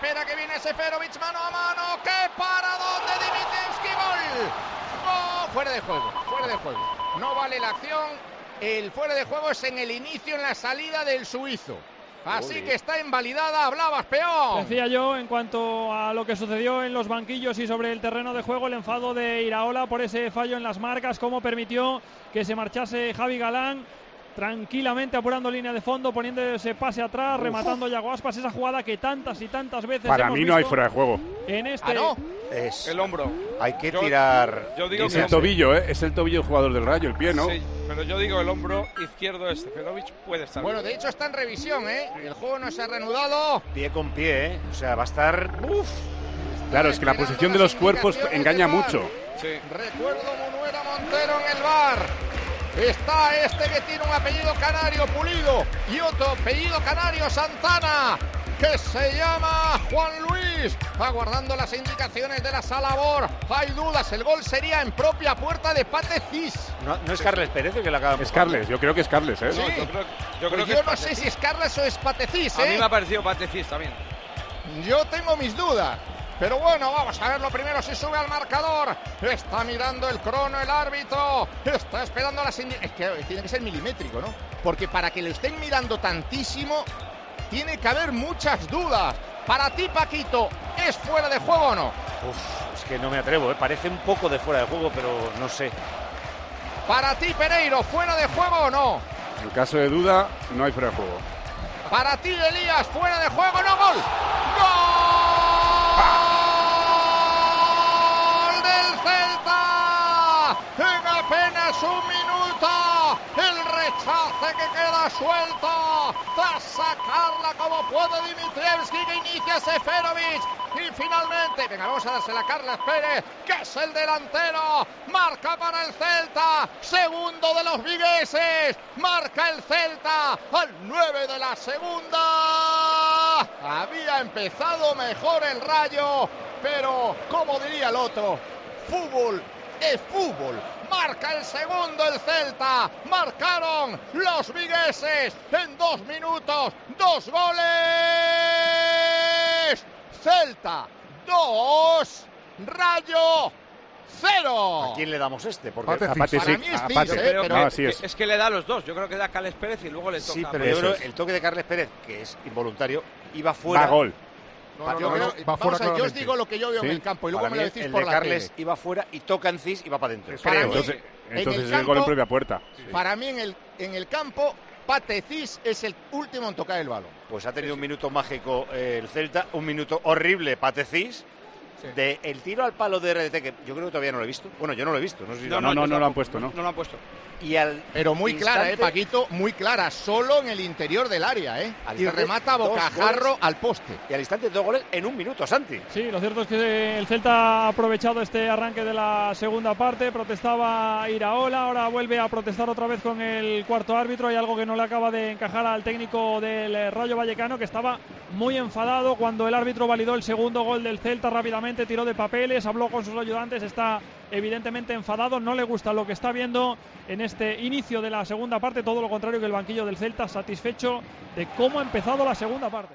espera que viene Seferovic mano a mano. ¡Qué paradón de Dimitevski! ¡Gol! ¡Gol! Fuera de juego, fuera de juego. No vale la acción. El fuera de juego es en el inicio, en la salida del suizo. Así que está invalidada, hablabas peor. Decía yo, en cuanto a lo que sucedió en los banquillos y sobre el terreno de juego, el enfado de Iraola por ese fallo en las marcas, cómo permitió que se marchase Javi Galán tranquilamente apurando línea de fondo, poniendo ese pase atrás, rematando Yago Aspas, esa jugada que tantas y tantas veces Para hemos mí no hay fuera de juego. En este Ah, no. Es, El hombro. hay que Yo- tirar. Yo digo Es que el tobillo, ¿eh? Es el tobillo del jugador del Rayo, el pie, ¿no? Sí, pero yo digo el hombro izquierdo de Seferovic puede estar. Bueno, de hecho está en revisión, ¿eh? El juego no se ha reanudado. Pie con pie, ¿eh? O sea, va a estar. Uf. Claro, es que la posición de los cuerpos engaña mucho. Sí. Recuerdo Munuera Montero en el bar. Está este que tiene un apellido canario pulido y otro apellido canario Santana que se llama Juan Luis. Aguardando las indicaciones de la Salabor. Hay dudas, el gol sería en propia puerta de Pate Cis. No, no es Carles Pérez el que la acaba Es Carles, yo creo que es Carles, ¿eh? Sí. No, yo creo, yo creo Pues que yo es no sé si es Carles o es Pate Cis, A mí ¿eh? me ha parecido Patecis también. Yo tengo mis dudas. Pero bueno, vamos a verlo primero si sube al marcador. Está mirando el crono el árbitro. Está esperando las indi- Es que tiene que ser milimétrico, ¿no? Porque para que lo estén mirando tantísimo, tiene que haber muchas dudas. Para ti, Paquito, ¿es fuera de juego o no? Uf, es que no me atrevo, ¿eh? Parece un poco de fuera de juego, pero no sé. Para ti, Pereiro, ¿fuera de juego o no? En caso de duda, no hay fuera de juego. Para ti, Elías, fuera de juego, no gol. ¡Gol del Celta! En un minuto, el rechace que queda suelto. Tras sacarla como puede Dimitrievski que inicia Seferovic. Y finalmente, venga, vamos a dársela a Carles Pérez, que es el delantero, marca para el Celta, segundo de los vigueses, marca el Celta al 9 de la segunda. Había empezado mejor el Rayo, pero como diría el otro, fútbol es fútbol. Marca el segundo el Celta. Marcaron los vigueses en dos minutos. Dos goles. Celta 2. Rayo 0. ¿A quién le damos este? Porque Pate- a Pate- Para mí es Pate- ¿eh? Pero no, así es. que- es que le da a los dos. Yo creo que da a Cales Pérez y luego le toca. Sí, pero yo creo el toque de Carles Pérez, que es involuntario, iba fuera. Va gol. No, Va- yo no, creo- no, va fuera a- yo os digo lo que yo veo Sí. en el campo y luego Para me lo decís el por de la Carles tele. iba fuera y toca en Cis y va para adentro. Creo. mí- Entonces, en entonces el es el gol en propia puerta. Para mí en el, en el campo, Patecis es el último en tocar el balón. Pues ha tenido un minuto mágico eh, el Celta, un minuto horrible Patecís. De el tiro al palo de RDT, que yo creo que todavía no lo he visto. Bueno, yo no lo he visto. No sé si No, lo- no, yo no lo han puesto, ¿no? No lo han puesto. Y al Pero muy clara, ¿eh, Paquito? Muy clara. Solo en el interior del área, ¿eh? Al Y remata bocajarro goles. al poste. Y al instante dos goles en un minuto, Santi. Sí, lo cierto es que el Celta ha aprovechado este arranque de la segunda parte, protestaba Iraola, ahora vuelve a protestar otra vez con el cuarto árbitro, hay algo que no le acaba de encajar al técnico del eh, Rayo Vallecano que estaba muy enfadado cuando el árbitro validó el segundo gol del Celta rápidamente, tiró de papeles, habló con sus ayudantes, está evidentemente enfadado, no le gusta lo que está viendo en este inicio de la segunda parte, todo lo contrario que el banquillo del Celta, satisfecho de cómo ha empezado la segunda parte.